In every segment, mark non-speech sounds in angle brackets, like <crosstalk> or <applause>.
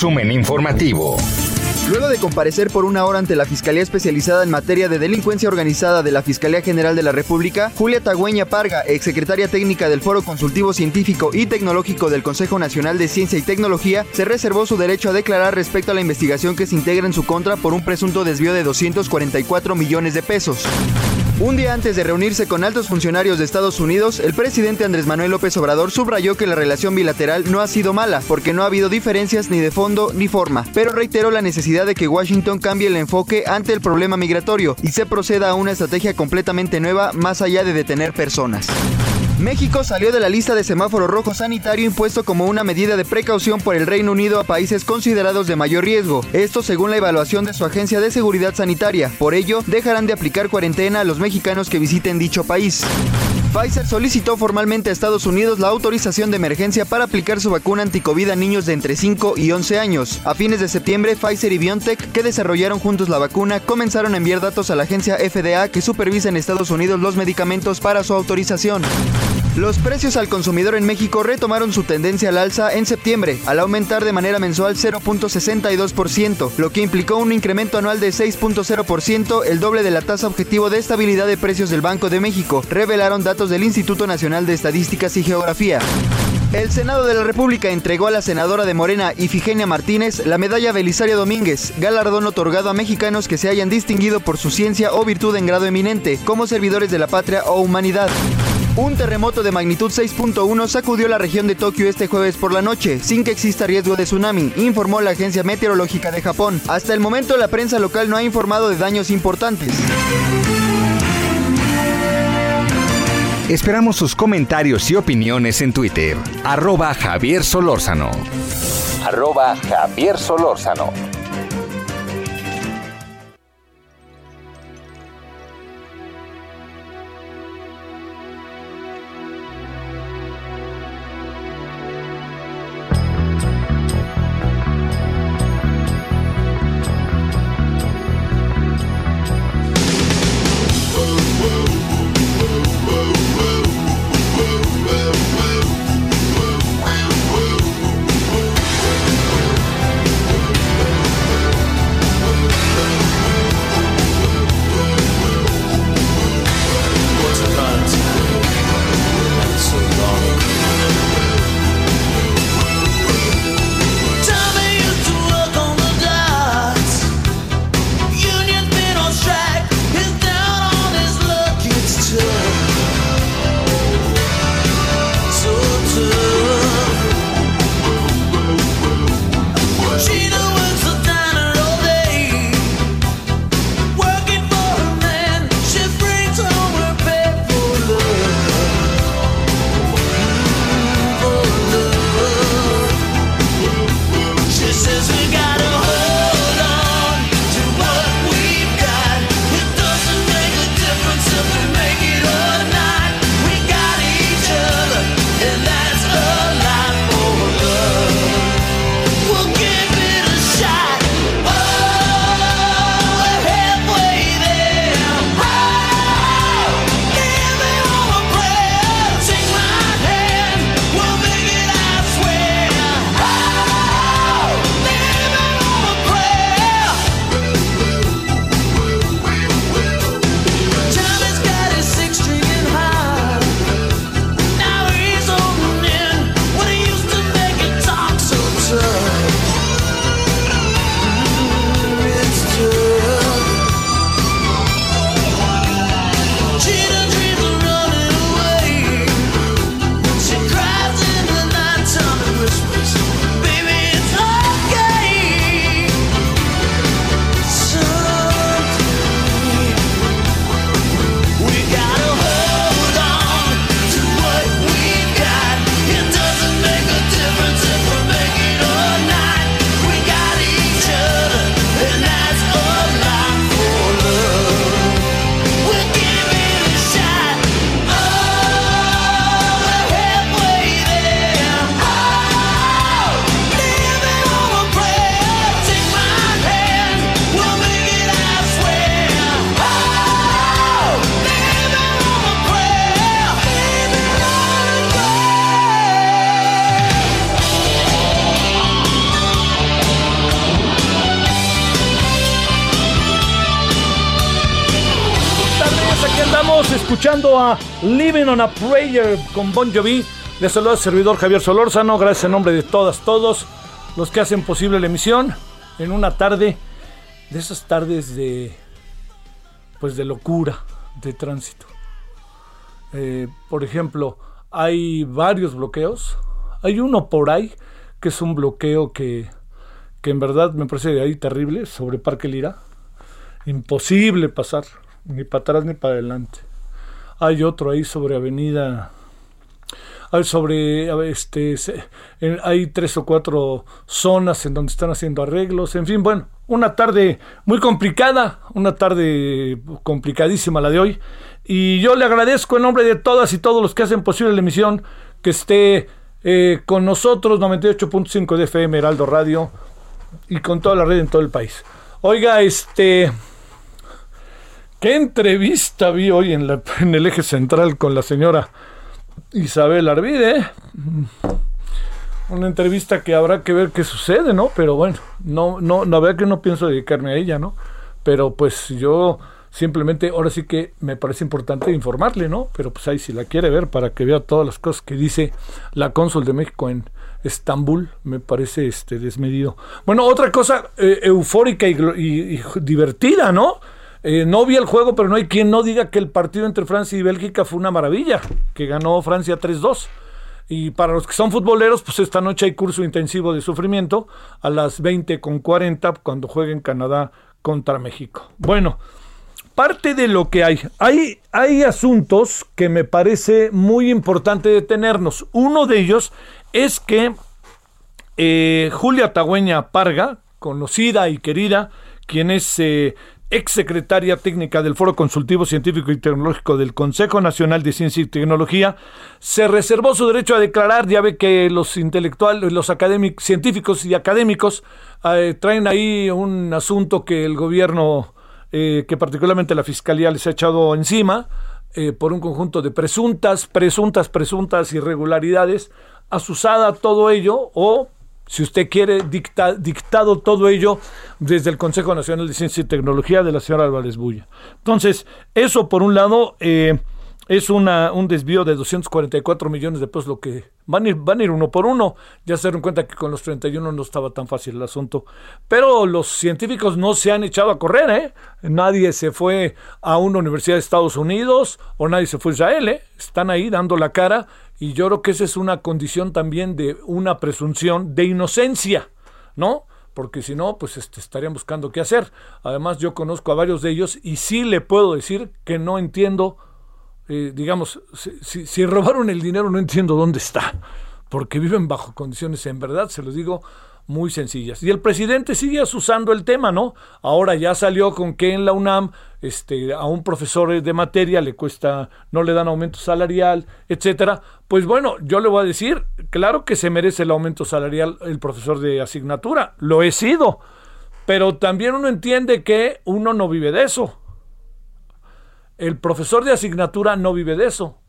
Resumen informativo. Luego de comparecer por una hora ante la Fiscalía Especializada en Materia de Delincuencia Organizada de la Fiscalía General de la República, Julia Tagüeña Parga, exsecretaria técnica del Foro Consultivo Científico y Tecnológico del Consejo Nacional de Ciencia y Tecnología, se reservó su derecho a declarar respecto a la investigación que se integra en su contra por un presunto desvío de 244 millones de pesos. Un día antes de reunirse con altos funcionarios de Estados Unidos, el presidente Andrés Manuel López Obrador subrayó que la relación bilateral no ha sido mala, porque no ha habido diferencias ni de fondo ni forma, pero reiteró la necesidad de que Washington cambie el enfoque ante el problema migratorio y se proceda a una estrategia completamente nueva más allá de detener personas. México salió de la lista de semáforo rojo sanitario impuesto como una medida de precaución por el Reino Unido a países considerados de mayor riesgo. Esto según la evaluación de su Agencia de Seguridad Sanitaria. Por ello, dejarán de aplicar cuarentena a los mexicanos que visiten dicho país. Pfizer solicitó formalmente a Estados Unidos la autorización de emergencia para aplicar su vacuna anticovid a niños de entre 5 y 11 años. A fines de septiembre, Pfizer y BioNTech, que desarrollaron juntos la vacuna, comenzaron a enviar datos a la agencia FDA que supervisa en Estados Unidos los medicamentos para su autorización. Los precios al consumidor en México retomaron su tendencia al alza en septiembre, al aumentar de manera mensual 0.62%, lo que implicó un incremento anual de 6.0%, el doble de la tasa objetivo de estabilidad de precios del Banco de México, revelaron datos del Instituto Nacional de Estadísticas y Geografía. El Senado de la República entregó a la senadora de Morena, Ifigenia Martínez, la medalla Belisario Domínguez, galardón otorgado a mexicanos que se hayan distinguido por su ciencia o virtud en grado eminente, como servidores de la patria o humanidad. Un terremoto de magnitud 6.1 sacudió la región de Tokio este jueves por la noche, sin que exista riesgo de tsunami, informó la Agencia Meteorológica de Japón. Hasta el momento la prensa local no ha informado de daños importantes. Esperamos sus comentarios y opiniones en Twitter. Arroba Javier Solórzano. Arroba Javier Solórzano. Escuchando a Living on a Prayer con Bon Jovi. Les saluda el servidor Javier Solórzano. Gracias en nombre de todas, todos los que hacen posible la emisión en una tarde de esas tardes de pues de locura de tránsito. Eh, por ejemplo, hay varios bloqueos. Hay uno por ahí que es un bloqueo que, que en verdad me parece ahí terrible sobre Parque Lira. Imposible pasar, ni para atrás ni para adelante. Hay otro ahí sobre Avenida hay sobre este hay tres o cuatro zonas en donde están haciendo arreglos en fin bueno una tarde muy complicada una tarde complicadísima la de hoy y yo le agradezco en nombre de todas y todos los que hacen posible la emisión que esté eh, con nosotros 98.5 de FM Heraldo Radio y con toda la red en todo el país oiga este qué entrevista vi hoy en, la, en el eje central con la señora Isabel Arvide. Una entrevista que habrá que ver qué sucede, ¿no? Pero bueno, no, no, la verdad que no pienso dedicarme a ella, ¿no? Pero pues yo simplemente, ahora sí que me parece importante informarle, ¿no? Pero pues ahí si la quiere ver para que vea todas las cosas que dice la cónsul de México en Estambul, me parece este desmedido. Bueno, otra cosa eh, eufórica y divertida, ¿no? Eh, no vi el juego, pero no hay quien no diga que el partido entre Francia y Bélgica fue una maravilla, que ganó Francia 3-2. Y para los que son futboleros, pues esta noche hay curso intensivo de sufrimiento a las 20.40 cuando jueguen Canadá contra México. Bueno, parte de lo que hay. Hay, hay asuntos que me parece muy importante detenernos. Uno de ellos es que eh, Julia Tagüeña Parga, conocida y querida, quien es eh, ex secretaria técnica del Foro Consultivo Científico y Tecnológico del Consejo Nacional de Ciencia y Tecnología, se reservó su derecho a declarar. Ya ve que los intelectuales, los académicos, científicos y académicos eh, traen ahí un asunto que el gobierno, eh, que particularmente la Fiscalía les ha echado encima, eh, por un conjunto de presuntas, presuntas, presuntas irregularidades, asusada todo ello o si usted quiere, dictado todo ello desde el Consejo Nacional de Ciencia y Tecnología de la señora Álvarez Bulla. Entonces, eso por un lado eh, es un desvío de 244 millones de pesos, lo que van a, ir, van a ir uno por uno. Ya se dieron cuenta que con los 31 no estaba tan fácil el asunto. Pero los científicos no se han echado a correr, ¿eh? Nadie se fue a una universidad de Estados Unidos o nadie se fue a Israel, ¿eh? Están ahí dando la cara y yo creo que esa es una condición también de una presunción de inocencia, ¿no? Porque si no, pues este, estarían buscando qué hacer. Además, yo conozco a varios de ellos y sí le puedo decir que no entiendo, eh, digamos, si, robaron el dinero no entiendo dónde está, porque viven bajo condiciones, en verdad, se los digo, muy sencillas. Y el presidente sigue usando el tema, ¿no? Ahora ya salió con que en la UNAM este, a un profesor de materia le cuesta, no le dan aumento salarial, etcétera. Pues bueno, yo le voy a decir, claro que se merece el aumento salarial el profesor de asignatura, lo he sido, pero también uno entiende que uno no vive de eso. El profesor de asignatura no vive de eso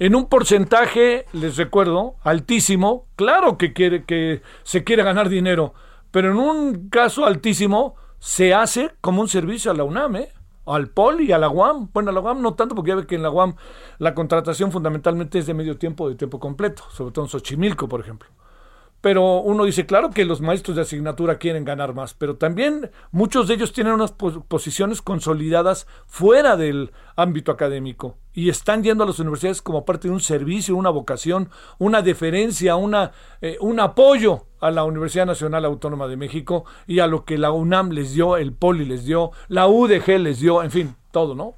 en un porcentaje, les recuerdo, altísimo, claro que, quiere, que se quiere ganar dinero, pero en un caso altísimo se hace como un servicio a la UNAM, ¿eh? al POL y a la UAM. Bueno, a la UAM no tanto, porque ya ve que en la UAM la contratación fundamentalmente es de medio tiempo de tiempo completo, sobre todo en Xochimilco, por ejemplo pero uno dice, claro que los maestros de asignatura quieren ganar más, pero también muchos de ellos tienen unas posiciones consolidadas fuera del ámbito académico y están yendo a las universidades como parte de un servicio, una vocación, una deferencia, una, eh, un apoyo a la Universidad Nacional Autónoma de México y a lo que la UNAM les dio, el POLI les dio, la UDG les dio, en fin, todo, ¿no?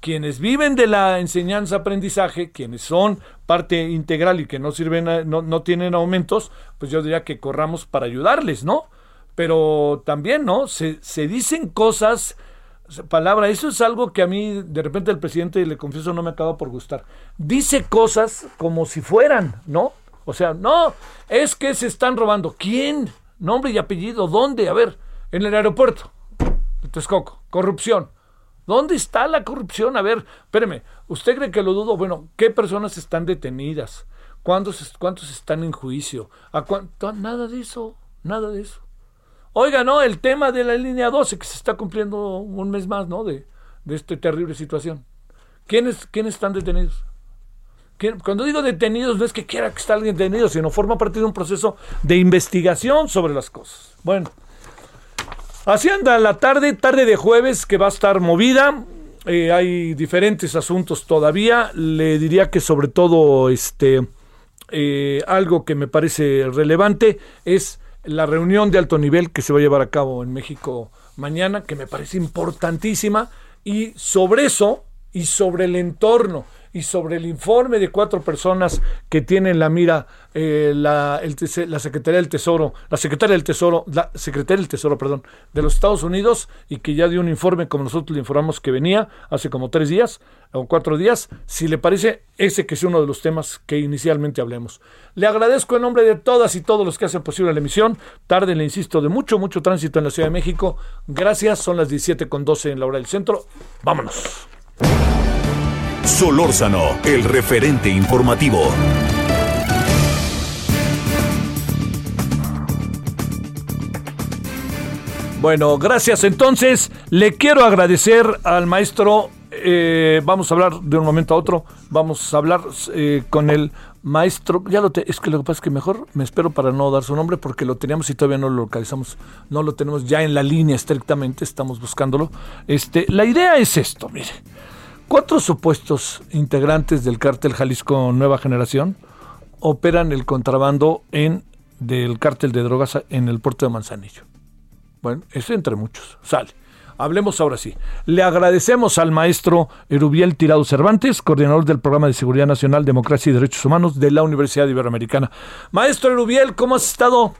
Quienes viven de la enseñanza-aprendizaje, quienes son parte integral y que no sirven, no, no, tienen aumentos, pues yo diría que corramos para ayudarles, ¿no? Pero también, ¿no? Se, se dicen cosas, palabra, eso es algo que a mí de repente el presidente, le confieso, no me acaba por gustar. Dice cosas como si fueran, ¿no? O sea, no, es que se están robando. ¿Quién? Nombre y apellido, ¿dónde? A ver, en el aeropuerto. Texcoco, corrupción ¿Dónde está la corrupción? A ver, espéreme, ¿usted cree que lo dudo? Bueno, ¿qué personas están detenidas? ¿Cuántos, cuántos están en juicio? ¿A cuánto? Nada de eso, nada de eso. Oiga, no, el tema de la línea 12 que se está cumpliendo un mes más, ¿no? De, de esta terrible situación. ¿Quiénes, ¿Quiénes están detenidos? Cuando digo detenidos no es que quiera que esté alguien detenido, sino forma parte de un proceso de investigación sobre las cosas. Bueno, así anda la tarde, tarde de jueves que va a estar movida. Eh, hay diferentes asuntos todavía. Le diría que sobre todo este eh, algo que me parece relevante es la reunión de alto nivel que se va a llevar a cabo en México mañana, que me parece importantísima. Y sobre eso y sobre el entorno y sobre el informe de cuatro personas que tienen la mira eh, la, la Secretaría del Tesoro, la Secretaria del Tesoro, la Secretaria del Tesoro, perdón, de los Estados Unidos y que ya dio un informe como nosotros le informamos que venía hace como tres días o cuatro días, si le parece ese que es uno de los temas que inicialmente hablemos. Le agradezco en nombre de todas y todos los que hacen posible la emisión. Tarde, le insisto, de mucho, mucho tránsito en la Ciudad de México. Gracias, son las 17 con 12 en la hora del centro. Vámonos. Solórzano, el referente informativo. Bueno, gracias. Entonces, le quiero agradecer al maestro. Eh, vamos a hablar de un momento a otro. Vamos a hablar eh, con el maestro. Ya lo es que lo que pasa es que mejor me espero para no dar su nombre porque lo teníamos y todavía no lo localizamos. No lo tenemos ya en la línea estrictamente. Estamos buscándolo. Este, la idea es esto, mire. Cuatro supuestos integrantes del cártel Jalisco Nueva Generación operan el contrabando en del cártel de drogas en el puerto de Manzanillo. Bueno, es entre muchos. Sale. Hablemos ahora sí. Le agradecemos al maestro Erubiel Tirado Cervantes, coordinador del Programa de Seguridad Nacional, Democracia y Derechos Humanos de la Universidad Iberoamericana. Maestro Erubiel, ¿cómo has estado?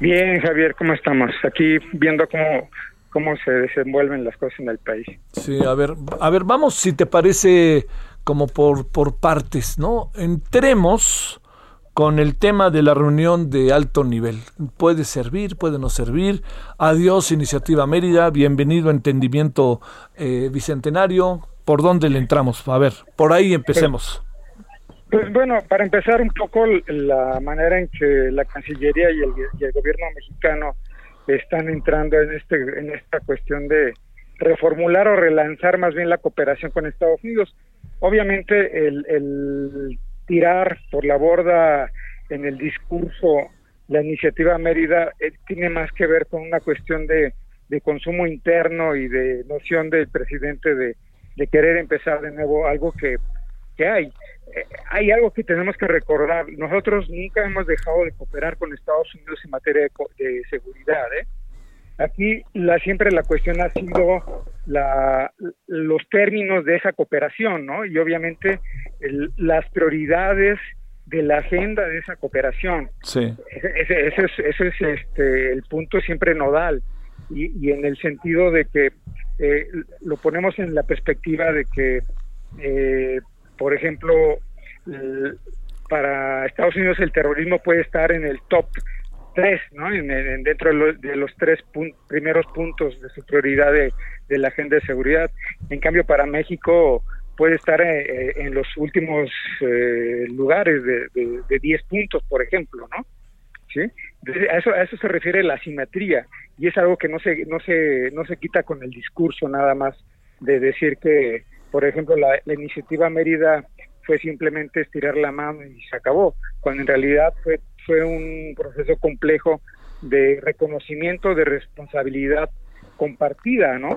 Bien, Javier, ¿cómo estamos? Aquí viendo cómo cómo se desenvuelven las cosas en el país. Sí, a ver, a ver, vamos si te parece como por, por partes, ¿no? Entremos con el tema de la reunión de alto nivel. Puede servir, puede no servir. Adiós, Iniciativa Mérida. Bienvenido a Entendimiento eh, Bicentenario. ¿Por dónde le entramos? A ver, por ahí empecemos. Pues, pues bueno, para empezar un poco la manera en que la Cancillería y el, y el gobierno mexicano están entrando en este en esta cuestión de reformular o relanzar más bien la cooperación con Estados Unidos. Obviamente el, el tirar por la borda en el discurso la iniciativa Mérida eh, tiene más que ver con una cuestión de, de consumo interno y de noción del presidente de, de querer empezar de nuevo algo que, que hay. Hay algo que tenemos que recordar. Nosotros nunca hemos dejado de cooperar con Estados Unidos en materia de, seguridad. ¿eh? Aquí la, siempre la cuestión ha sido la, los términos de esa cooperación, ¿no? Y obviamente las prioridades de la agenda de esa cooperación. Sí. Ese, ese, es, ese es este, el punto siempre nodal. Y, y en el sentido de que eh, lo ponemos en la perspectiva de que eh, por ejemplo, para Estados Unidos el terrorismo puede estar en el top 3, ¿no? En, dentro de los, tres primeros puntos de su prioridad de, la agenda de seguridad. En cambio, para México puede estar eh, eh, en los últimos eh, lugares de, de, 10 puntos, por ejemplo, ¿no? ¿Sí? A eso, a eso se refiere la asimetría y es algo que no se, no se, no se quita con el discurso nada más de decir que por ejemplo, la, iniciativa Mérida fue simplemente estirar la mano y se acabó, cuando en realidad fue, fue un proceso complejo de reconocimiento de responsabilidad compartida, ¿no?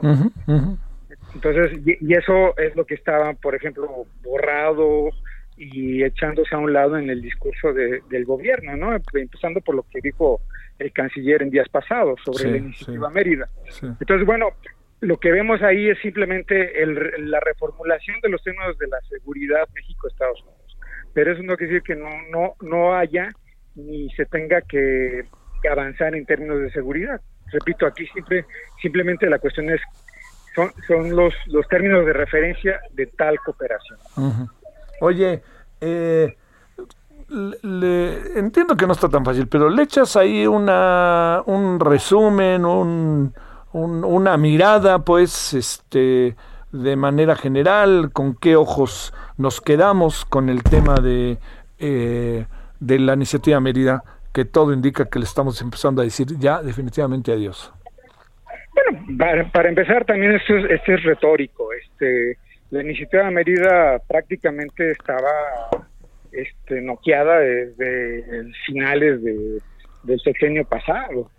Entonces, y, eso es lo que estaba, por ejemplo, borrado y echándose a un lado en el discurso del gobierno, ¿no? Empezando por lo que dijo el canciller en días pasados sobre la iniciativa Mérida. Entonces, bueno, lo que vemos ahí es simplemente la reformulación de los términos de la seguridad México-Estados Unidos. Pero eso no quiere decir que no, no, no haya ni se tenga que, avanzar en términos de seguridad. Repito, aquí siempre, simplemente la cuestión es, son, son los, los términos de referencia de tal cooperación. Oye, eh, le, entiendo que no está tan fácil, pero le echas ahí una, un resumen, un una mirada, pues, este, de manera general, con qué ojos nos quedamos con el tema de, eh, de la iniciativa Mérida, que todo indica que le estamos empezando a decir ya definitivamente adiós. Bueno, para, empezar también esto es, es retórico, este la iniciativa Mérida prácticamente estaba este, noqueada desde finales de, del sexenio pasado,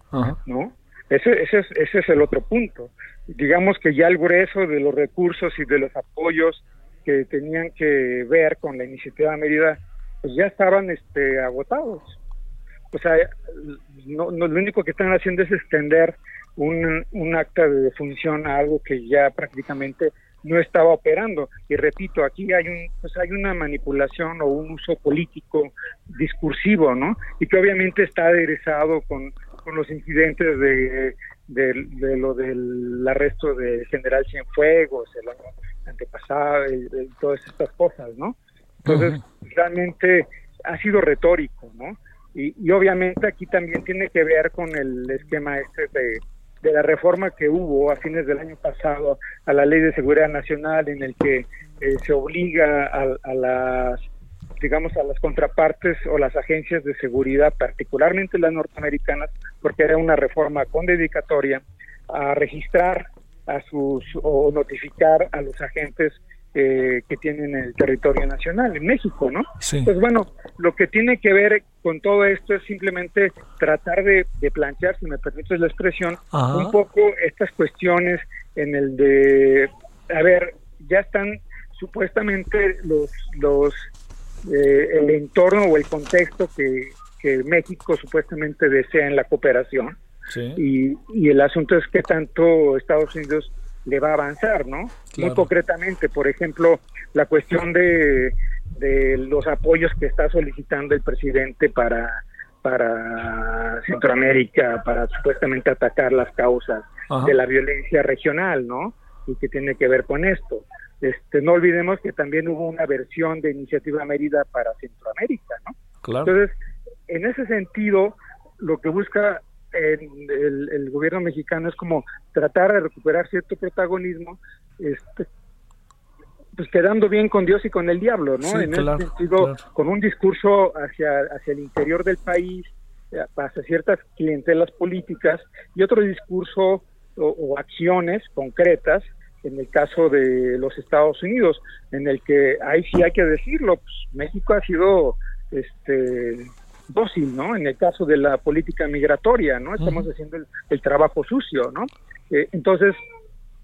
¿no? Ese, ese, es, ese es el otro punto. Digamos que ya el grueso de los recursos y de los apoyos que tenían que ver con la iniciativa Mérida, pues ya estaban este, agotados. O sea, no, lo único que están haciendo es extender un, un acta de defunción a algo que ya prácticamente no estaba operando. Y repito, aquí hay un, pues hay una manipulación o un uso político discursivo, ¿no? Y que obviamente está aderezado con, con los incidentes de, de, lo del arresto de General Cienfuegos el año antepasado y, todas estas cosas, ¿no? Entonces, realmente ha sido retórico, ¿no? Y, y obviamente aquí también tiene que ver con el esquema este de de la reforma que hubo a fines del año pasado a la Ley de Seguridad Nacional en el que eh, se obliga a, las digamos a las contrapartes o las agencias de seguridad, particularmente las norteamericanas, porque era una reforma con dedicatoria a registrar a sus o notificar a los agentes eh, que tienen el territorio nacional en México, ¿no? Pues bueno, lo que tiene que ver con todo esto es simplemente tratar de, plantear, si me permites la expresión, un poco estas cuestiones en el de, a ver, ya están supuestamente los, los eh, el entorno o el contexto que, que México supuestamente desea en la cooperación. Y, y el asunto es que tanto Estados Unidos le va a avanzar, ¿no? Muy concretamente, por ejemplo, la cuestión de, de los apoyos que está solicitando el presidente para para Centroamérica, para supuestamente atacar las causas de la violencia regional, ¿no? Y que tiene que ver con esto. Este, no olvidemos que también hubo una versión de Iniciativa Mérida para Centroamérica, ¿no? Claro. Entonces, en ese sentido, lo que busca el, el, gobierno mexicano es como tratar de recuperar cierto protagonismo, este, pues quedando bien con Dios y con el diablo, ¿no? en ese sentido, con un discurso hacia, hacia el interior del país, eh, hacia ciertas clientelas políticas, y otro discurso o, acciones concretas en el caso de los Estados Unidos, en el que ahí sí hay que decirlo, pues, México ha sido este dócil, ¿no? En el caso de la política migratoria, ¿no? Estamos haciendo el, trabajo sucio, ¿no? Eh, entonces,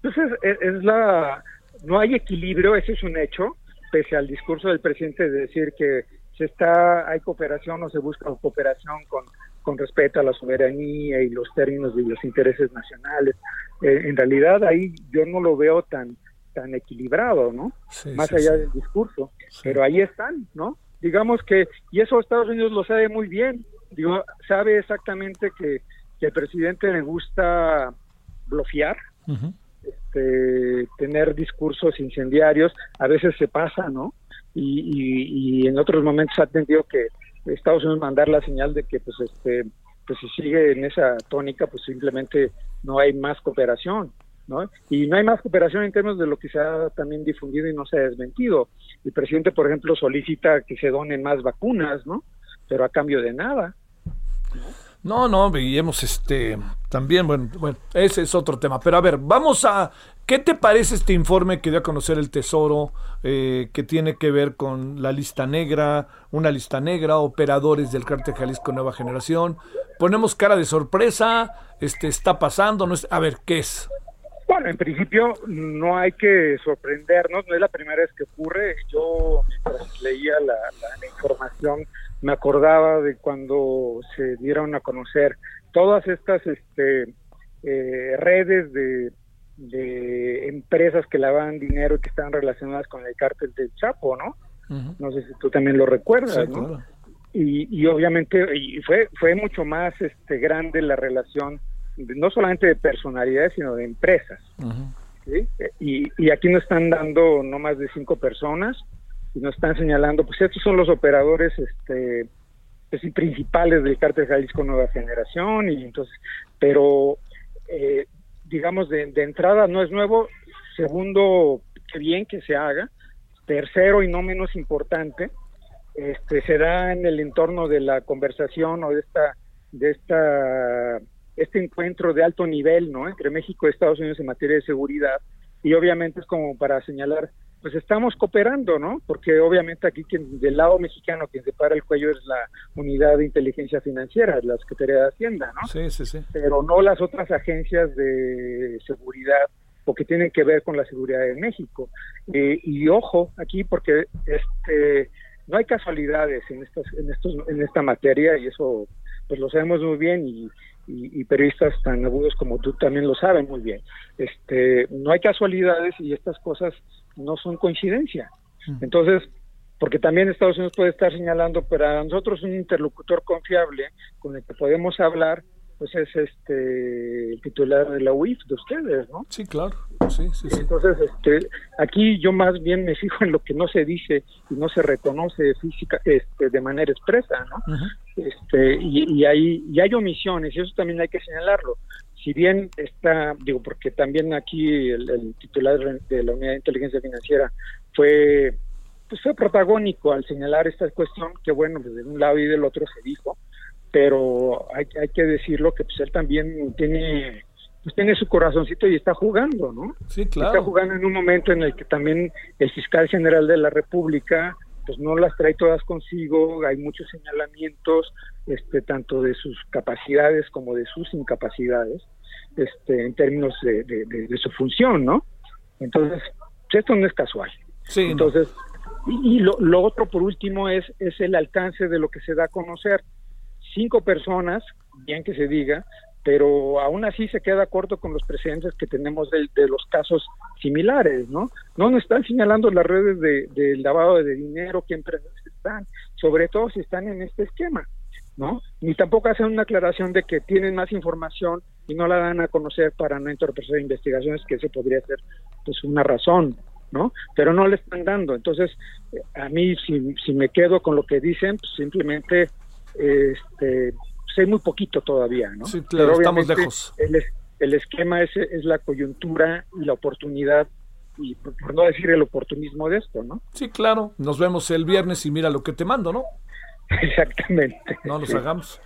entonces pues es, la no hay equilibrio, ese es un hecho, pese al discurso del presidente de decir que se está hay cooperación o se busca cooperación con con respeto a la soberanía y los términos de los intereses nacionales. Eh, en realidad ahí yo no lo veo tan tan equilibrado, ¿no? Más allá del discurso, pero ahí están, ¿no? digamos que, y eso Estados Unidos lo sabe muy bien, digo, sabe exactamente que, que el presidente le gusta bloquear, este, tener discursos incendiarios, a veces se pasa, ¿no? Y, y, en otros momentos ha tenido que Estados Unidos mandar la señal de que, pues, este, pues si sigue en esa tónica, pues simplemente no hay más cooperación. ¿no? Y no hay más cooperación en términos de lo que se ha también difundido y no se ha desmentido. El presidente, por ejemplo, solicita que se donen más vacunas, ¿no? Pero a cambio de nada. No, no, veíamos este también, bueno, bueno, ese es otro tema. Pero a ver, vamos a, ¿qué te parece este informe que dio a conocer el Tesoro, eh, que tiene que ver con la lista negra, una lista negra, operadores del cártel Jalisco Nueva Generación? Ponemos cara de sorpresa, este está pasando, no es, a ver, ¿qué es? Bueno, en principio no hay que sorprendernos, no es la primera vez que ocurre. Yo mientras leía la, información me acordaba de cuando se dieron a conocer todas estas este, eh, redes de, empresas que lavaban dinero y que estaban relacionadas con el cártel del Chapo, ¿no? No sé si tú también lo recuerdas, ¿no? Y, y obviamente y fue fue mucho más este grande la relación no solamente de personalidades, sino de empresas. y, y, aquí nos están dando no más de cinco personas y nos están señalando, pues estos son los operadores este, pues, principales del cártel Jalisco Nueva Generación, y entonces, pero eh, digamos de, de entrada no es nuevo, segundo, qué bien que se haga, tercero y no menos importante, este, en el entorno de la conversación o de esta de esta este encuentro de alto nivel, ¿no? Entre México y Estados Unidos en materia de seguridad y obviamente es como para señalar pues estamos cooperando, ¿no? Porque obviamente aquí quien, del lado mexicano quien se para el cuello es la unidad de inteligencia financiera, la Secretaría de Hacienda, ¿no? Sí, sí, sí. Pero no las otras agencias de seguridad o que tienen que ver con la seguridad de México. Eh, y ojo aquí porque este no hay casualidades en estas en estos en esta materia y eso pues lo sabemos muy bien y, y, periodistas tan agudos como tú también lo saben muy bien. Este, no hay casualidades y estas cosas no son coincidencia. Mm. Entonces, porque también Estados Unidos puede estar señalando, para nosotros un interlocutor confiable con el que podemos hablar pues es este el titular de la UIF de ustedes, ¿no? Sí, claro. Sí, sí, sí. Entonces, este, aquí yo más bien me fijo en lo que no se dice y no se reconoce física, este, de manera expresa, ¿no? Este, y, y hay y hay omisiones y eso también hay que señalarlo. Si bien está, digo, porque también aquí el, titular de la Unidad de Inteligencia Financiera fue pues fue protagónico al señalar esta cuestión que bueno, pues de un lado y del otro se dijo, pero hay, hay que decirlo que pues él también tiene pues tiene su corazoncito y está jugando, ¿no? Sí, claro. Está jugando en un momento en el que también el fiscal general de la República pues no las trae todas consigo, hay muchos señalamientos, este, tanto de sus capacidades como de sus incapacidades, este, en términos de, de, su función, ¿no? Entonces, esto no es casual. Sí, Entonces, y, lo, lo, otro por último es, es el alcance de lo que se da a conocer cinco personas, bien que se diga, pero aún así se queda corto con los precedentes que tenemos de, los casos similares, ¿no? No nos están señalando las redes de, lavado de dinero, qué empresas están, sobre todo si están en este esquema, ¿no? Ni tampoco hacen una aclaración de que tienen más información y no la dan a conocer para no entorpecer investigaciones, que ese podría ser pues una razón, ¿no? Pero no le están dando. Entonces, a mí, si, si me quedo con lo que dicen, pues simplemente este, sé muy poquito todavía, ¿no? Sí, claro, estamos lejos. El, esquema es, es la coyuntura y la oportunidad y por, no decir el oportunismo de esto, ¿no? Sí, claro. Nos vemos el viernes y mira lo que te mando, ¿no? <laughs> Exactamente. No nos hagamos.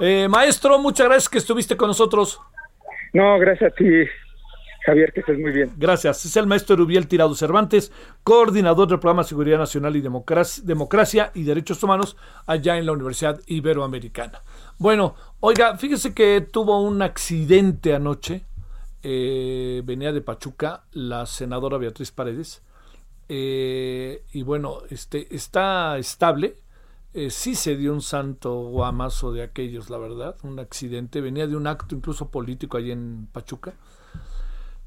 Eh, maestro, muchas gracias que estuviste con nosotros. No, gracias a ti. Javier, que estés muy bien. Gracias. Es el maestro Rubiel Tirado Cervantes, coordinador del programa Seguridad Nacional y Democracia, y Derechos Humanos allá en la Universidad Iberoamericana. Bueno, oiga, fíjese que tuvo un accidente anoche. Eh, venía de Pachuca la senadora Beatriz Paredes. Eh, y bueno, este, está estable. Eh, sí se dio un santo guamazo de aquellos, la verdad, un accidente. Venía de un acto incluso político allí en Pachuca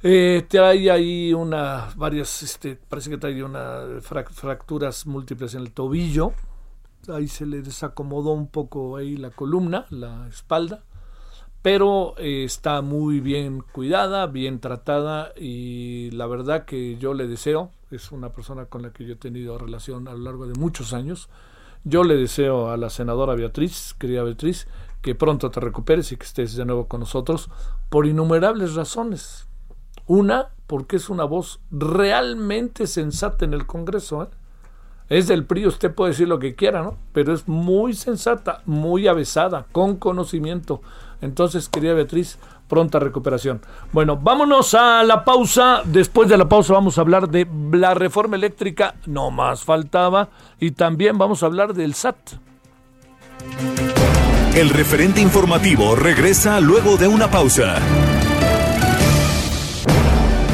eh, trae ahí una, varias, este, parece que trae unas fracturas múltiples en el tobillo. Ahí se le desacomodó un poco ahí la columna, la espalda. Pero eh, está muy bien cuidada, bien tratada y la verdad que yo le deseo, es una persona con la que yo he tenido relación a lo largo de muchos años, yo le deseo a la senadora Beatriz, querida Beatriz, que pronto te recuperes y que estés de nuevo con nosotros por innumerables razones. Una, porque es una voz realmente sensata en el Congreso. ¿eh? Es del PRI, usted puede decir lo que quiera, ¿no? Pero es muy sensata, muy avesada, con conocimiento. Entonces, querida Beatriz, pronta recuperación. Bueno, vámonos a la pausa. Después de la pausa vamos a hablar de la reforma eléctrica, no más faltaba, y también vamos a hablar del SAT. El referente informativo regresa luego de una pausa.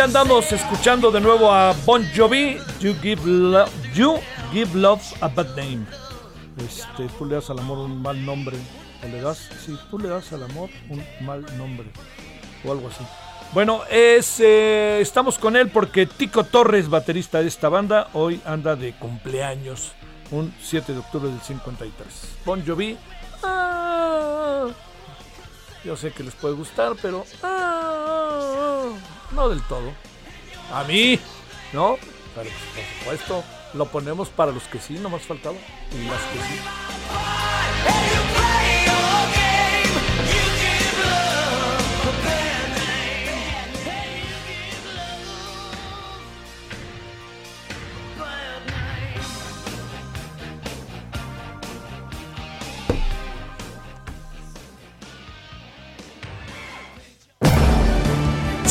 Ahí andamos escuchando de nuevo a Bon Jovi, You Give, Love, you give Love a Bad Name. Este, tú le das al amor un mal nombre, o le das, sí, tú le das al amor un mal nombre, o algo así. Bueno, es, eh, estamos con él porque Tico Torres, baterista de esta banda, hoy anda de cumpleaños, un 7 de octubre del 53. Bon Jovi, Yo sé que les puede gustar, pero ah, no del todo. A mí, ¿no? Pero por supuesto, lo ponemos para los que sí, no más faltaba. Y las que sí.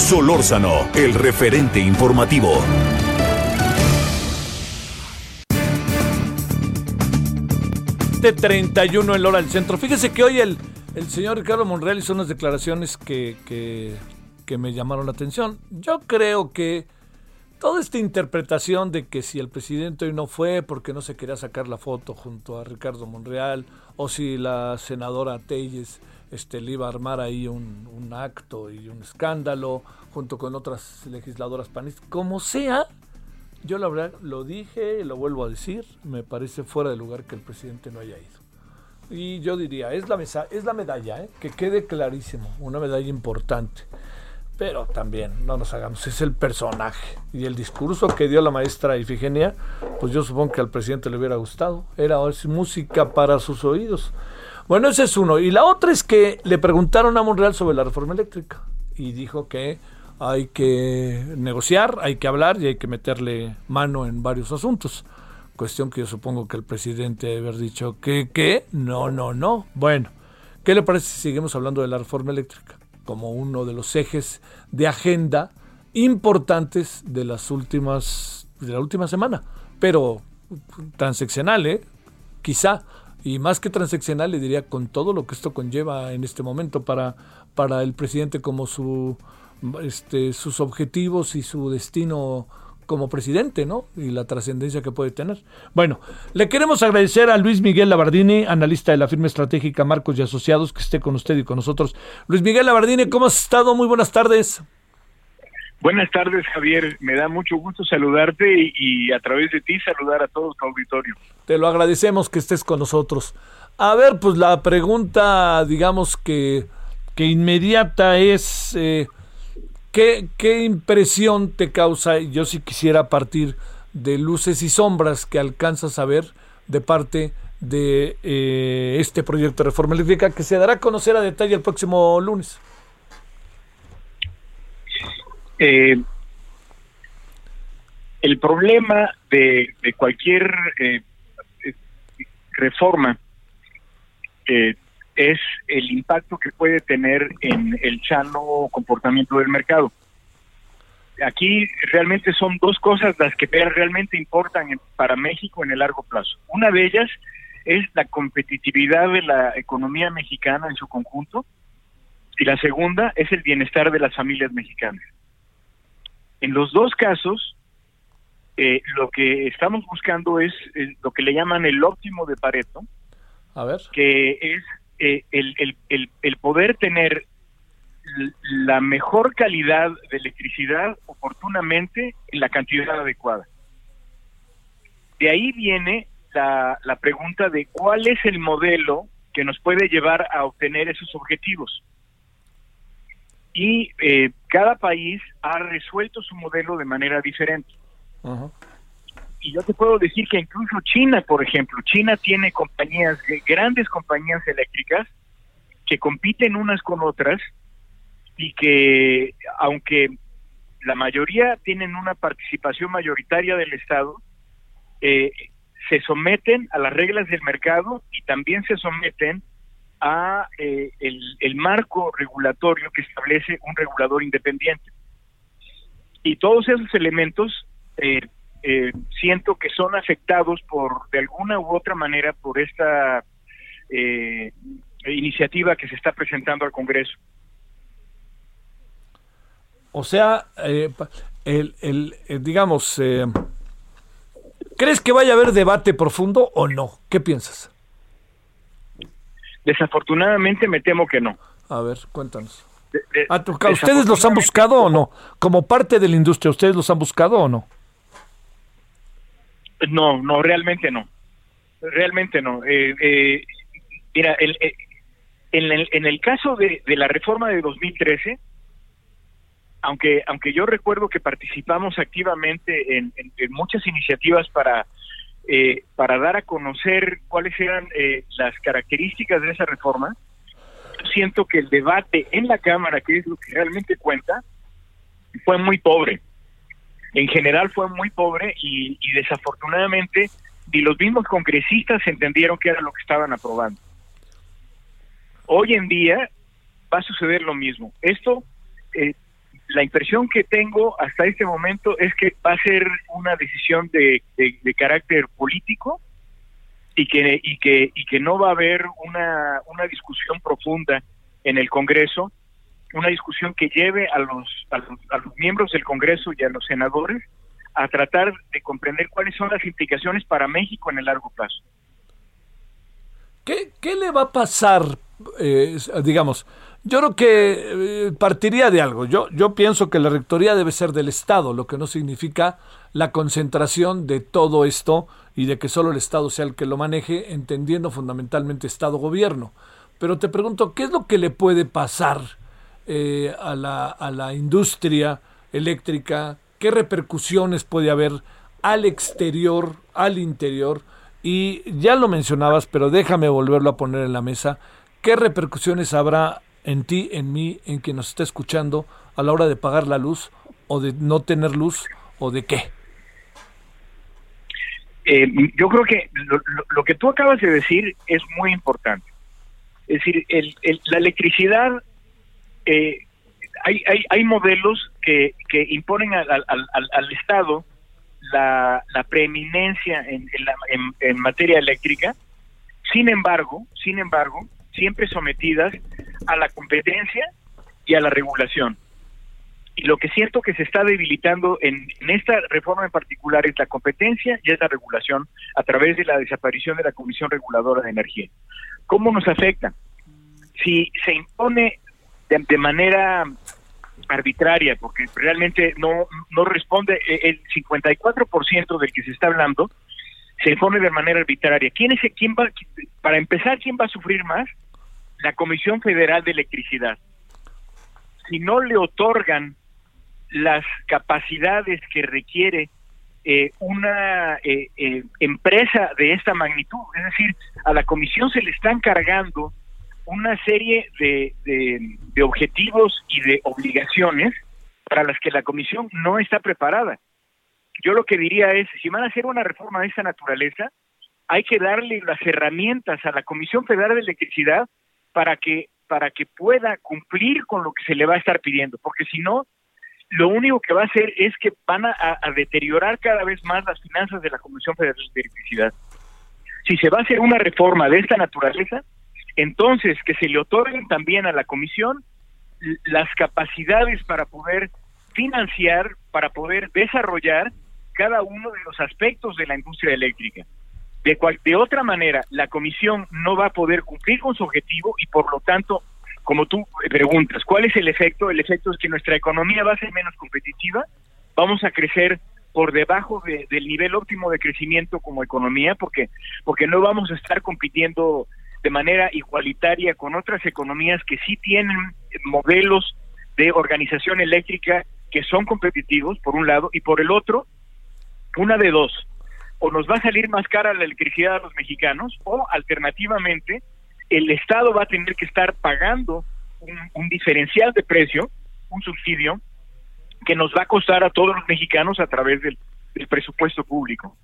Solórzano, el referente informativo. De 31 en hora del centro. Fíjese que hoy el, el señor Ricardo Monreal hizo unas declaraciones que, que, que me llamaron la atención. Yo creo que toda esta interpretación de que si el presidente hoy no fue porque no se quería sacar la foto junto a Ricardo Monreal o si la senadora Telles este, le iba a armar ahí un, un acto y un escándalo junto con otras legisladoras panistas, como sea, yo la verdad lo dije, lo vuelvo a decir, me parece fuera de lugar que el presidente no haya ido. Y yo diría, es la, mesa, es la medalla, ¿eh? que quede clarísimo, una medalla importante. Pero también, no nos hagamos, es el personaje. Y el discurso que dio la maestra Ifigenia, pues yo supongo que al presidente le hubiera gustado. Era música para sus oídos. Bueno, ese es uno. Y la otra es que le preguntaron a Monreal sobre la reforma eléctrica. Y dijo que hay que negociar, hay que hablar y hay que meterle mano en varios asuntos. Cuestión que yo supongo que el presidente debe haber dicho que, ¿qué? No, no, no. Bueno, ¿qué le parece si seguimos hablando de la reforma eléctrica? Como uno de los ejes de agenda importantes de las últimas, de la última semana. Pero transaccional, ¿eh? Quizá. Y más que transaccional, le diría con todo lo que esto conlleva en este momento para, para el presidente como su este, sus objetivos y su destino como presidente, ¿no? Y la trascendencia que puede tener. Bueno, le queremos agradecer a Luis Miguel Labardini, analista de la firma estratégica Marcos y Asociados, que esté con usted y con nosotros. Luis Miguel Labardini, ¿cómo has estado? Muy buenas tardes. Buenas tardes, Javier. Me da mucho gusto saludarte y, a través de ti saludar a todo tu auditorio. Te lo agradecemos que estés con nosotros. A ver, pues la pregunta, digamos que, que inmediata es, eh, ¿Qué, ¿Qué impresión te causa? Yo si quisiera partir de luces y sombras que alcanzas a ver de parte de eh, este proyecto de reforma eléctrica que se dará a conocer a detalle el próximo lunes. Eh, el problema de, cualquier eh, reforma eh, es el impacto que puede tener en el sano comportamiento del mercado. Aquí realmente son dos cosas las que realmente importan para México en el largo plazo. Una de ellas es la competitividad de la economía mexicana en su conjunto y la segunda es el bienestar de las familias mexicanas. En los dos casos, eh, lo que estamos buscando es, es, lo que le llaman el óptimo de Pareto, a ver. que es eh, el, el, el, poder tener la mejor calidad de electricidad oportunamente en la cantidad adecuada. De ahí viene la, la pregunta de cuál es el modelo que nos puede llevar a obtener esos objetivos. Y eh, cada país ha resuelto su modelo de manera diferente. Uh -huh y yo te puedo decir que incluso China, por ejemplo, China tiene compañías, grandes compañías eléctricas que compiten unas con otras y que aunque la mayoría tienen una participación mayoritaria del Estado, eh, se someten a las reglas del mercado y también se someten a eh, el, el marco regulatorio que establece un regulador independiente. Y todos esos elementos eh, eh, siento que son afectados por de alguna u otra manera por esta eh, iniciativa que se está presentando al Congreso. O sea, eh, el, el, digamos, ¿crees que vaya a haber debate profundo o no? ¿Qué piensas? Desafortunadamente me temo que no. A ver, cuéntanos. De, de, ¿Ustedes los han buscado o no? Como parte de la industria, ¿ustedes los han buscado o no? No, no, realmente no. Realmente no. Eh, eh, mira, el, eh, En el, en el caso de, de la reforma de 2013, aunque, aunque yo recuerdo que participamos activamente en, muchas iniciativas para, eh, para dar a conocer cuáles eran eh, las características de esa reforma, siento que el debate en la Cámara, que es lo que realmente cuenta, fue muy pobre. En general fue muy pobre y, desafortunadamente ni los mismos congresistas entendieron que era lo que estaban aprobando. Hoy en día va a suceder lo mismo. Esto, eh, la impresión que tengo hasta este momento es que va a ser una decisión de, carácter político y que, y, que, y que no va a haber una, una discusión profunda en el Congreso, una discusión que lleve a los, a los, a los miembros del Congreso y a los senadores a tratar de comprender cuáles son las implicaciones para México en el largo plazo. ¿Qué, qué le va a pasar eh, digamos, yo creo que eh, partiría de algo. Yo, yo pienso que la rectoría debe ser del Estado, lo que no significa la concentración de todo esto y de que solo el Estado sea el que lo maneje, entendiendo fundamentalmente Estado-gobierno. Pero te pregunto, ¿qué es lo que le puede pasar eh, a, la, a la industria eléctrica? ¿Qué repercusiones puede haber al exterior, al interior? Y ya lo mencionabas, pero déjame volverlo a poner en la mesa ¿Qué repercusiones habrá en ti, en mí, en quien nos está escuchando a la hora de pagar la luz o de no tener luz o de qué? Eh, yo creo que lo, que tú acabas de decir es muy importante. Es decir, la electricidad, eh, hay, hay, hay, modelos que, que imponen al, al, Estado la, la preeminencia en, en, en materia eléctrica. Sin embargo, sin embargo, siempre sometidas a la competencia y a la regulación. Y lo que siento que se está debilitando en, esta reforma en particular es la competencia y es la regulación a través de la desaparición de la Comisión Reguladora de Energía. ¿Cómo nos afecta? Si se impone de, manera arbitraria, porque realmente no, no responde e, el 54% del que se está hablando, se impone de manera arbitraria. ¿Quién es quién va para empezar quién va a sufrir más? La Comisión Federal de Electricidad, si no le otorgan las capacidades que requiere eh, una eh, eh, empresa de esta magnitud, es decir, a la Comisión se le están cargando una serie de, de objetivos y de obligaciones para las que la Comisión no está preparada. Yo lo que diría es, si van a hacer una reforma de esta naturaleza, hay que darle las herramientas a la Comisión Federal de Electricidad para que para que pueda cumplir con lo que se le va a estar pidiendo, porque si no, lo único que va a hacer es que van a, deteriorar cada vez más las finanzas de la Comisión Federal de Electricidad. Si se va a hacer una reforma de esta naturaleza, entonces que se le otorguen también a la Comisión las capacidades para poder financiar, para poder desarrollar cada uno de los aspectos de la industria eléctrica. De, cual, de otra manera, la comisión no va a poder cumplir con su objetivo y por lo tanto, como tú preguntas, ¿cuál es el efecto? El efecto es que nuestra economía va a ser menos competitiva, vamos a crecer por debajo del nivel óptimo de crecimiento como economía, porque, porque no vamos a estar compitiendo de manera igualitaria con otras economías que sí tienen modelos de organización eléctrica que son competitivos, por un lado, y por el otro, una de dos, o nos va a salir más cara la electricidad a los mexicanos o alternativamente el Estado va a tener que estar pagando un, diferencial de precio, un subsidio que nos va a costar a todos los mexicanos a través del, del presupuesto público.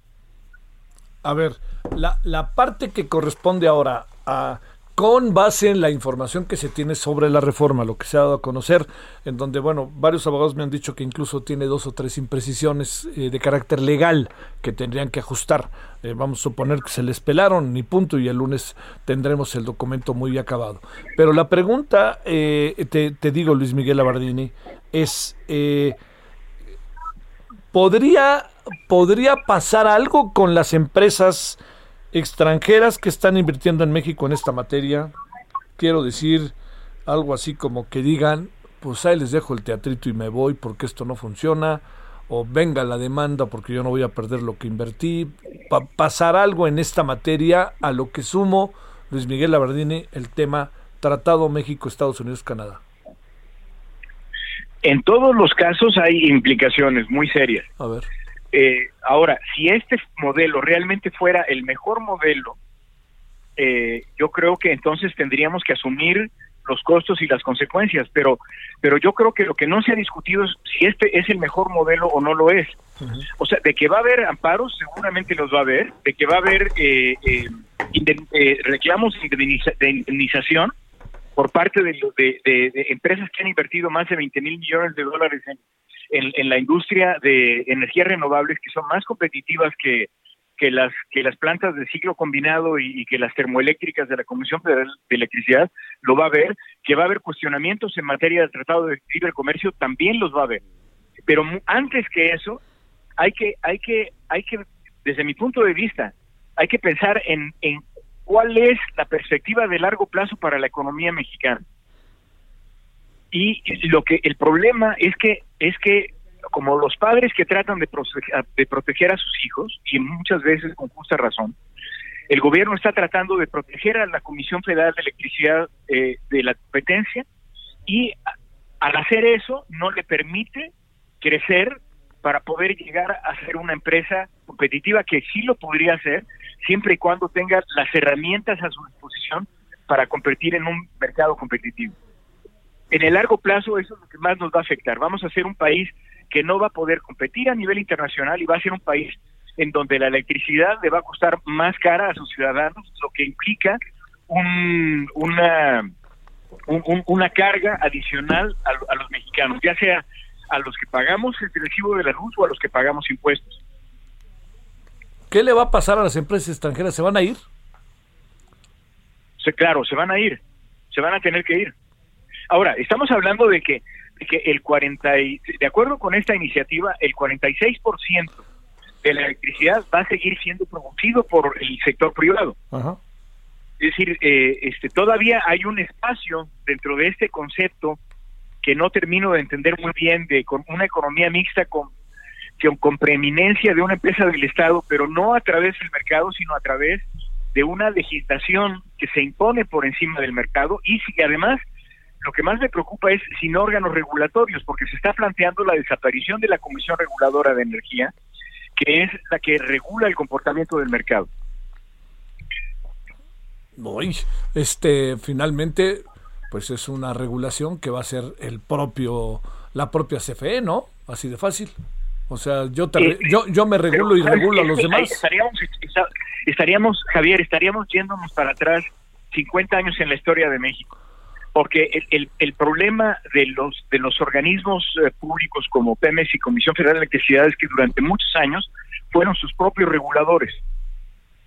A ver, la, la parte que corresponde ahora a con base en la información que se tiene sobre la reforma, lo que se ha dado a conocer, en donde, bueno, varios abogados me han dicho que incluso tiene dos o tres imprecisiones eh, de carácter legal que tendrían que ajustar. Eh, vamos a suponer que se les pelaron, ni punto, y el lunes tendremos el documento muy acabado. Pero la pregunta, eh, te, digo, Luis Miguel Abardini, es, ¿podría, ¿podría pasar algo con las empresas? Extranjeras que están invirtiendo en México en esta materia. Quiero decir algo así como que digan, pues ahí les dejo el teatrito y me voy porque esto no funciona, o venga la demanda porque yo no voy a perder lo que invertí. pasar algo en esta materia, a lo que sumo, Luis Miguel Labardini, el tema Tratado México-Estados Unidos-Canadá? En todos los casos hay implicaciones muy serias. A ver. Eh, ahora, si este modelo realmente fuera el mejor modelo, eh, yo creo que entonces tendríamos que asumir los costos y las consecuencias, pero pero yo creo que lo que no se ha discutido es si este es el mejor modelo o no lo es. O sea, de que va a haber amparos, seguramente los va a haber, de que va a haber eh, eh, reclamos de indemnización por parte de, de, empresas que han invertido más de 20 mil millones de dólares en, la industria de energías renovables que son más competitivas que, que las que las plantas de ciclo combinado y, que las termoeléctricas de la Comisión Federal de Electricidad lo va a ver, que va a haber cuestionamientos en materia del Tratado de Libre Comercio, también los va a ver. Pero antes que eso, hay que hay que hay que desde mi punto de vista, hay que pensar en, en cuál es la perspectiva de largo plazo para la economía mexicana. Y lo que el problema es que es que como los padres que tratan de, de proteger a sus hijos, y muchas veces con justa razón, el gobierno está tratando de proteger a la Comisión Federal de Electricidad eh, de la competencia y al hacer eso no le permite crecer para poder llegar a ser una empresa competitiva que sí lo podría hacer siempre y cuando tenga las herramientas a su disposición para competir en un mercado competitivo. En el largo plazo eso es lo que más nos va a afectar. Vamos a ser un país que no va a poder competir a nivel internacional y va a ser un país en donde la electricidad le va a costar más cara a sus ciudadanos, lo que implica un, una, una carga adicional a, los mexicanos, ya sea a los que pagamos el recibo de la luz o a los que pagamos impuestos. ¿Qué le va a pasar a las empresas extranjeras? ¿Se van a ir? Sí, claro, se van a ir, se van a tener que ir. Ahora, estamos hablando de que que el 40 de acuerdo con esta iniciativa, el 46% de la electricidad va a seguir siendo producido por el sector privado. Es decir, eh, este, todavía hay un espacio dentro de este concepto que no termino de entender muy bien de con una economía mixta con, con preeminencia de una empresa del Estado, pero no a través del mercado, sino a través de una legislación que se impone por encima del mercado y si además lo que más me preocupa es sin órganos regulatorios, porque se está planteando la desaparición de la Comisión Reguladora de Energía, que es la que regula el comportamiento del mercado. este, finalmente, pues es una regulación que va a ser el propio, la propia CFE, ¿no? Así de fácil. O sea, yo, eh, yo, yo me regulo y regulo a los demás. Estaríamos, estaríamos, Javier, estaríamos yéndonos para atrás 50 años en la historia de México porque el, el, problema de los de los organismos eh, públicos como Pemex y Comisión Federal de Electricidad es que durante muchos años fueron sus propios reguladores.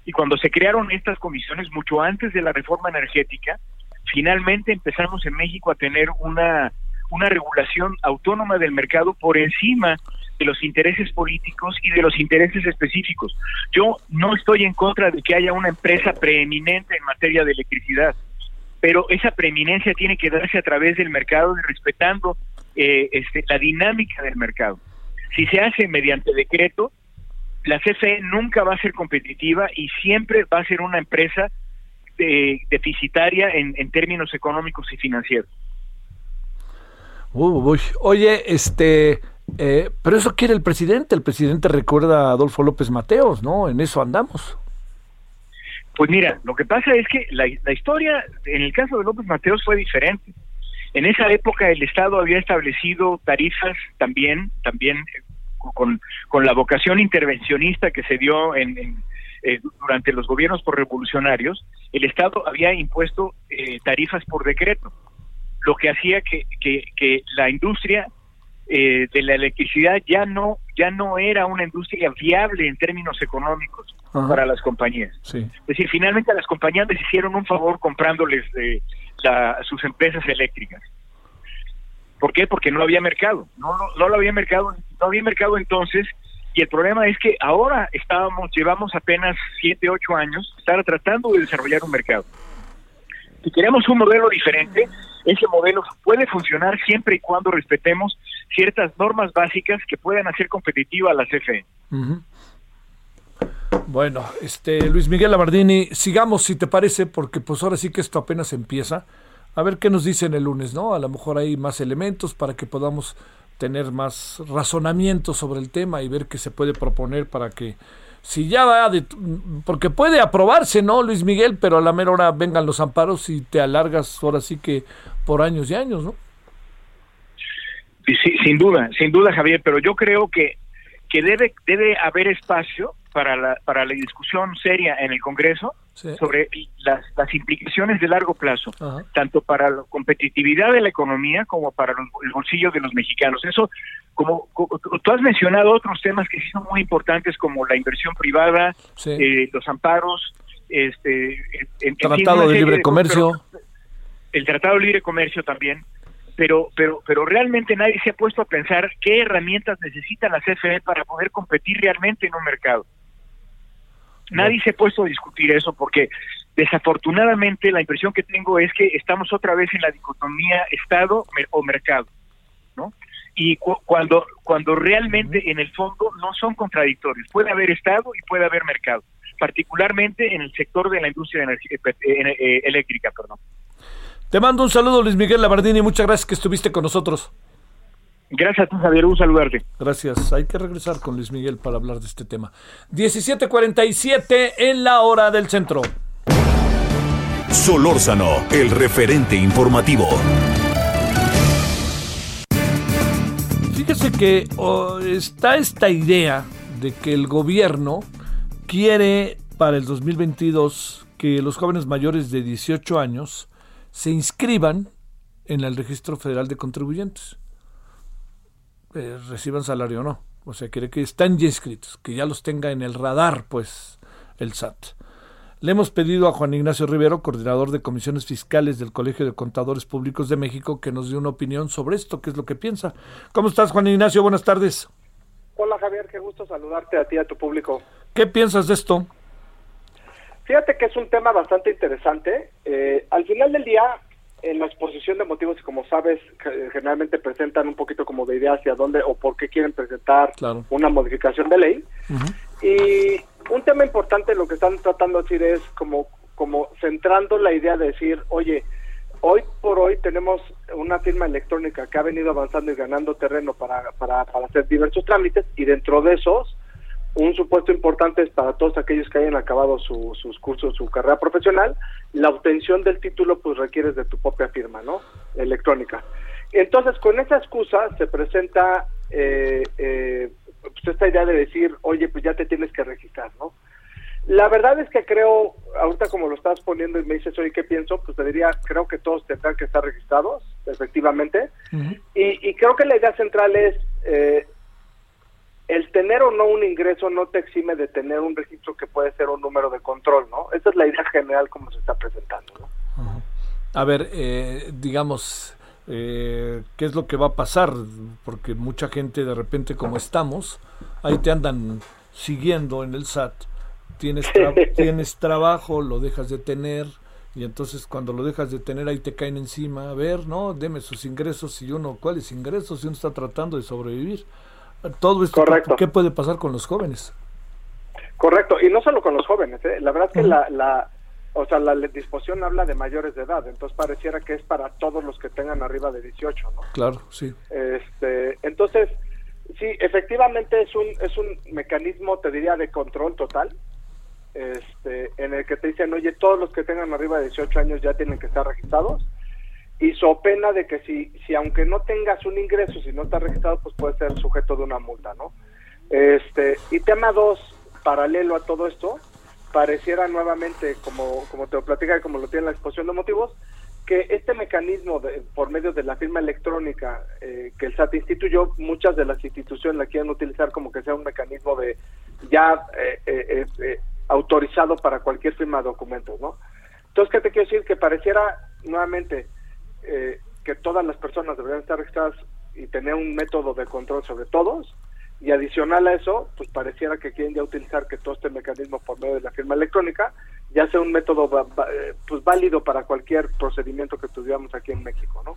Y cuando se crearon estas comisiones, mucho antes de la reforma energética, finalmente empezamos en México a tener una, una regulación autónoma del mercado por encima de los intereses políticos y de los intereses específicos. Yo no estoy en contra de que haya una empresa preeminente en materia de electricidad pero esa preeminencia tiene que darse a través del mercado y respetando eh, este, la dinámica del mercado. Si se hace mediante decreto, la CFE nunca va a ser competitiva y siempre va a ser una empresa eh, deficitaria en, términos económicos y financieros. Oye, este, eh, pero eso quiere el presidente. El presidente recuerda a Adolfo López Mateos, ¿no? En eso andamos. Pues mira, lo que pasa es que la, historia, en el caso de López Mateos, fue diferente. En esa época el Estado había establecido tarifas también, también eh, con, con la vocación intervencionista que se dio en, eh, durante los gobiernos por revolucionarios, el Estado había impuesto eh, tarifas por decreto, lo que hacía que, que, que la industria eh, de la electricidad ya no ya no era una industria viable en términos económicos para las compañías. Es decir, finalmente las compañías les hicieron un favor comprándoles eh, sus empresas eléctricas. ¿Por qué? Porque no había mercado. No, no, no lo había mercado, no había mercado entonces. Y el problema es que ahora estábamos, llevamos apenas siete, ocho años, estar tratando de desarrollar un mercado. Si queremos un modelo diferente, ese modelo puede funcionar siempre y cuando respetemos ciertas normas básicas que puedan hacer competitiva a la CFE. Bueno, este Luis Miguel Lamardini, sigamos si te parece, porque pues ahora sí que esto apenas empieza. a ver qué nos dicen el lunes, ¿no? A lo mejor hay más elementos para que podamos tener más razonamiento sobre el tema y ver qué se puede proponer para que si ya va de, porque puede aprobarse, ¿no, Luis Miguel? Pero a la mera hora vengan los amparos y te alargas ahora sí que por años y años, ¿no? Sí, sin duda, sin duda, Javier, pero yo creo que, que debe, debe haber espacio para la, para la discusión seria en el Congreso sobre las, las implicaciones de largo plazo, tanto para la competitividad de la economía como para el bolsillo de los mexicanos. Eso, como, tú has mencionado otros temas que sí son muy importantes como la inversión privada, eh, los amparos, este, el Tratado de Libre Comercio. el Tratado de Libre Comercio también pero pero pero realmente nadie se ha puesto a pensar qué herramientas necesita la CFE para poder competir realmente en un mercado. Nadie se ha puesto a discutir eso porque desafortunadamente la impresión que tengo es que estamos otra vez en la dicotomía Estado o mercado, ¿no? Y cuando cuando realmente en el fondo no son contradictorios, puede haber Estado y puede haber mercado, particularmente en el sector de la industria de energía, eh, eh, eléctrica, perdón. Te mando un saludo, Luis Miguel Labardini, muchas gracias que estuviste con nosotros. Gracias a ti, Javier. Un saludarte. Gracias. Hay que regresar con Luis Miguel para hablar de este tema. 17:47 en la hora del centro. Solórzano, el referente informativo. Fíjese que oh, está esta idea de que el gobierno quiere para el 2022 que los jóvenes mayores de 18 años se inscriban en el registro federal de contribuyentes. Eh, reciban salario o no. O sea, quiere que están ya inscritos, que ya los tenga en el radar, pues, el SAT. Le hemos pedido a Juan Ignacio Rivero, coordinador de comisiones fiscales del Colegio de Contadores Públicos de México, que nos dé una opinión sobre esto, qué es lo que piensa. ¿Cómo estás, Juan Ignacio? Buenas tardes. Hola, Javier, qué gusto saludarte a ti y a tu público. ¿Qué piensas de esto? Fíjate que es un tema bastante interesante. Eh, al final del día, en la exposición de motivos, como sabes, generalmente presentan un poquito como de idea hacia dónde o por qué quieren presentar una modificación de ley. Y un tema importante lo que están tratando de decir es como, como centrando la idea de decir, oye, hoy por hoy tenemos una firma electrónica que ha venido avanzando y ganando terreno para, para, para hacer diversos trámites y dentro de esos un supuesto importante es para todos aquellos que hayan acabado sus cursos, su carrera profesional, la obtención del título pues requiere de tu propia firma, ¿no? Electrónica. Entonces, con esa excusa se presenta eh, eh, pues, esta idea de decir, oye, pues ya te tienes que registrar, ¿no? La verdad es que creo, ahorita como lo estás poniendo y me dices, oye, ¿qué pienso? Pues te diría, creo que todos tendrán que estar registrados, efectivamente. y, y, creo que la idea central es, eh, el tener o no un ingreso no te exime de tener un registro que puede ser un número de control, ¿no? Esa es la idea general como se está presentando, ¿no? A ver, eh, digamos, eh, ¿qué es lo que va a pasar? Porque mucha gente de repente como estamos, ahí te andan siguiendo en el SAT, tienes, tienes trabajo, lo dejas de tener, y entonces cuando lo dejas de tener ahí te caen encima, a ver, no, deme sus ingresos y uno, ¿cuáles ingresos? Si uno está tratando de sobrevivir todo esto, Correcto. ¿qué puede pasar con los jóvenes? Correcto, y no solo con los jóvenes, ¿eh? la verdad es que la, la, o sea, la disposición habla de mayores de edad, entonces pareciera que es para todos los que tengan arriba de 18, ¿no? Claro, sí. Este, entonces, sí, efectivamente es un, es un mecanismo, te diría, de control total, este, en el que te dicen, oye, todos los que tengan arriba de 18 años ya tienen que estar registrados, y so pena de que si, si aunque no tengas un ingreso, si no estás registrado, pues puede ser sujeto de una multa, ¿no? Este, y tema dos, paralelo a todo esto, pareciera nuevamente, como, como te lo platica y como lo tiene la exposición de motivos, que este mecanismo de, por medio de la firma electrónica eh, que el SAT instituyó, muchas de las instituciones la quieren utilizar como que sea un mecanismo de ya eh, eh, autorizado para cualquier firma de documentos, ¿no? Entonces, ¿qué te quiero decir? Que pareciera nuevamente eh, que todas las personas deberían estar registradas y tener un método de control sobre todos. Y adicional a eso, pues pareciera que quieren ya utilizar que todo este mecanismo por medio de la firma electrónica ya sea un método eh, pues válido para cualquier procedimiento que tuviéramos aquí en México, ¿no?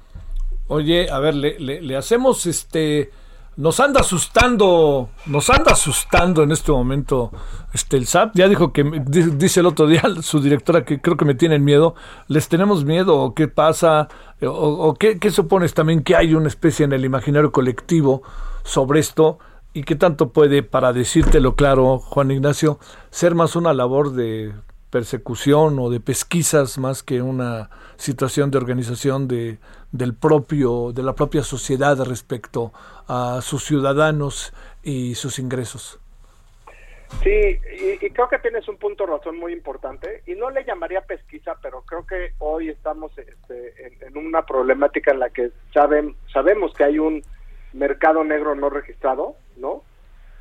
Oye, a ver, le, le, hacemos este nos anda asustando, nos anda asustando en este momento este el SAT. Ya dijo que dice el otro día <laughs> su directora que creo que me tienen miedo. ¿Les tenemos miedo o qué pasa? ¿O, o qué, qué supones también que hay una especie en el imaginario colectivo sobre esto? ¿Y qué tanto puede, para decírtelo claro, Juan Ignacio, ser más una labor de persecución o de pesquisas más que una situación de organización de, del propio, de la propia sociedad respecto a sus ciudadanos y sus ingresos? Sí, y, creo que tienes un punto razón muy importante, y no le llamaría pesquisa, pero creo que hoy estamos este, en, una problemática en la que saben, sabemos que hay un mercado negro no registrado, ¿no?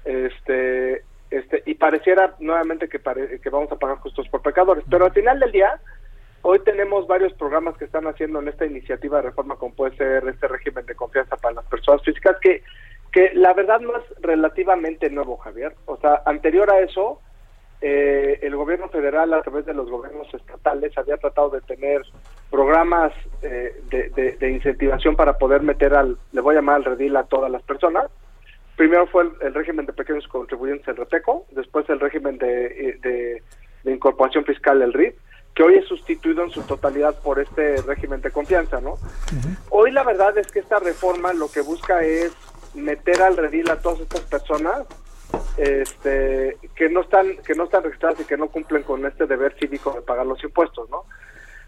Este, este, y pareciera nuevamente que, que vamos a pagar justos por pecadores, pero al final del día, hoy tenemos varios programas que están haciendo en esta iniciativa de reforma como puede ser este régimen de confianza para las personas físicas, que, que la verdad no es relativamente nuevo, Javier. O sea, anterior a eso, eh, el gobierno federal a través de los gobiernos estatales había tratado de tener programas eh, de, incentivación para poder meter al, le voy a llamar al redil a todas las personas. Primero fue el, régimen de pequeños contribuyentes, el REPECO, después el régimen de, incorporación fiscal, el RIP, que hoy es sustituido en su totalidad por este régimen de confianza, ¿no? Hoy la verdad es que esta reforma lo que busca es meter al redil a todas estas personas este, que no están que no están registradas y que no cumplen con este deber cívico de pagar los impuestos, ¿no?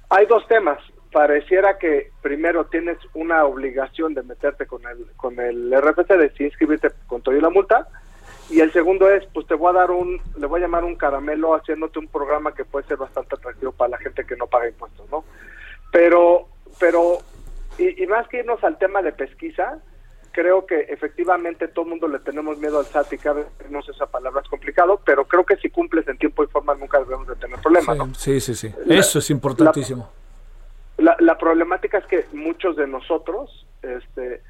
Hay dos temas. Pareciera que primero tienes una obligación de meterte con el con el RFC de inscribirte con todo y la multa y el segundo es pues te voy a dar un le voy a llamar un caramelo haciéndote un programa que puede ser bastante atractivo para la gente que no paga impuestos, ¿no? Pero pero y, y más que irnos al tema de pesquisa, creo que efectivamente todo el mundo le tenemos miedo al SAT y cada vez no sé esa palabra es complicado, pero creo que si cumples en tiempo y forma nunca debemos de tener problemas. Sí, sí, sí, eso es importantísimo. La, la, problemática es que muchos de nosotros, este,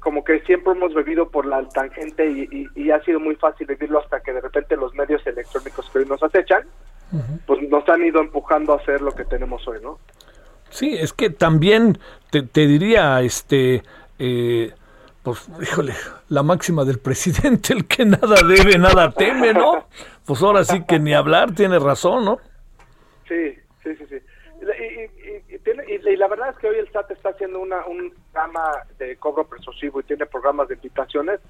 como que siempre hemos bebido por la tangente y, y, ha sido muy fácil vivirlo hasta que de repente los medios electrónicos que hoy nos acechan, pues nos han ido empujando a hacer lo que tenemos hoy, ¿no? Sí, es que también te, te diría, este, eh, pues, híjole, la máxima del presidente, el que nada debe, nada teme, ¿no? Pues ahora sí que ni hablar, tiene razón, ¿no? Sí, sí, sí, sí. Y, la verdad es que hoy el SAT está haciendo una, un programa de cobro persuasivo y tiene programas de invitaciones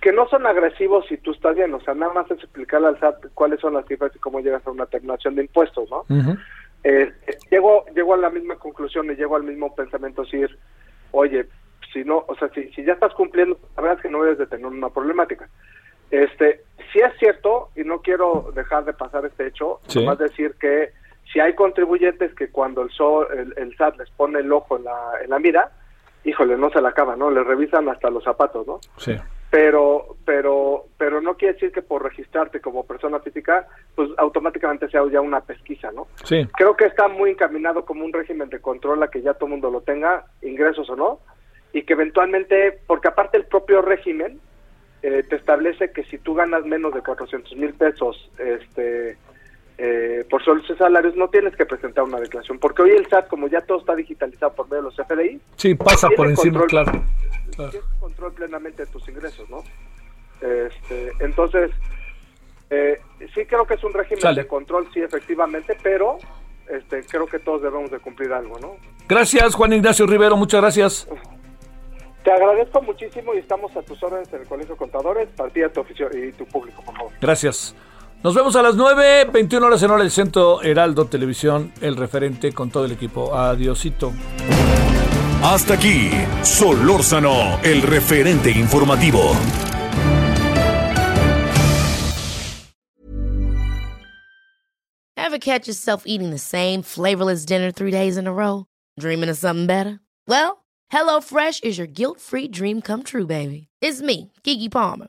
que no son agresivos si tú estás bien, o sea, nada más es explicarle al SAT cuáles son las cifras y cómo llegas a una terminación de impuestos, ¿no? eh, llego, llego a la misma conclusión y llego al mismo pensamiento, decir, oye, si no, o sea, si, si ya estás cumpliendo, la verdad es que no debes de tener una problemática. Este, si es cierto, y no quiero dejar de pasar este hecho, sí. nomás decir que si hay contribuyentes que cuando el, el, el, SAT les pone el ojo en la, en la mira, híjole, no se la acaba, ¿no? Le revisan hasta los zapatos, ¿no? Sí. Pero, pero, pero no quiere decir que por registrarte como persona física, pues automáticamente sea ya una pesquisa, ¿no? Sí. Creo que está muy encaminado como un régimen de control a que ya todo el mundo lo tenga, ingresos o no, y que eventualmente, porque aparte el propio régimen eh, te establece que si tú ganas menos de 400 mil pesos este, eh, por sueldos y salarios, no tienes que presentar una declaración, porque hoy el SAT, como ya todo está digitalizado por medio de los FDI, sí, pasa por encima, claro. claro. Tienes control plenamente de tus ingresos, ¿no? Este, entonces, eh, sí creo que es un régimen Sale. de control, sí, efectivamente, pero este, creo que todos debemos de cumplir algo, ¿no? Gracias, Juan Ignacio Rivero, muchas gracias. Te agradezco muchísimo y estamos a tus órdenes en el Colegio de Contadores, partida tu oficio y tu público, por favor. Gracias. Nos vemos a las 9, 21 horas en hora del Centro Heraldo Televisión, el referente con todo el equipo. Adiosito. Hasta aquí, Solórzano, el referente informativo. Ever catch yourself eating the same flavorless dinner three days in a row? Dreaming of something better? Well, HelloFresh is your guilt-free dream come true, baby. It's me, Kiki Palmer.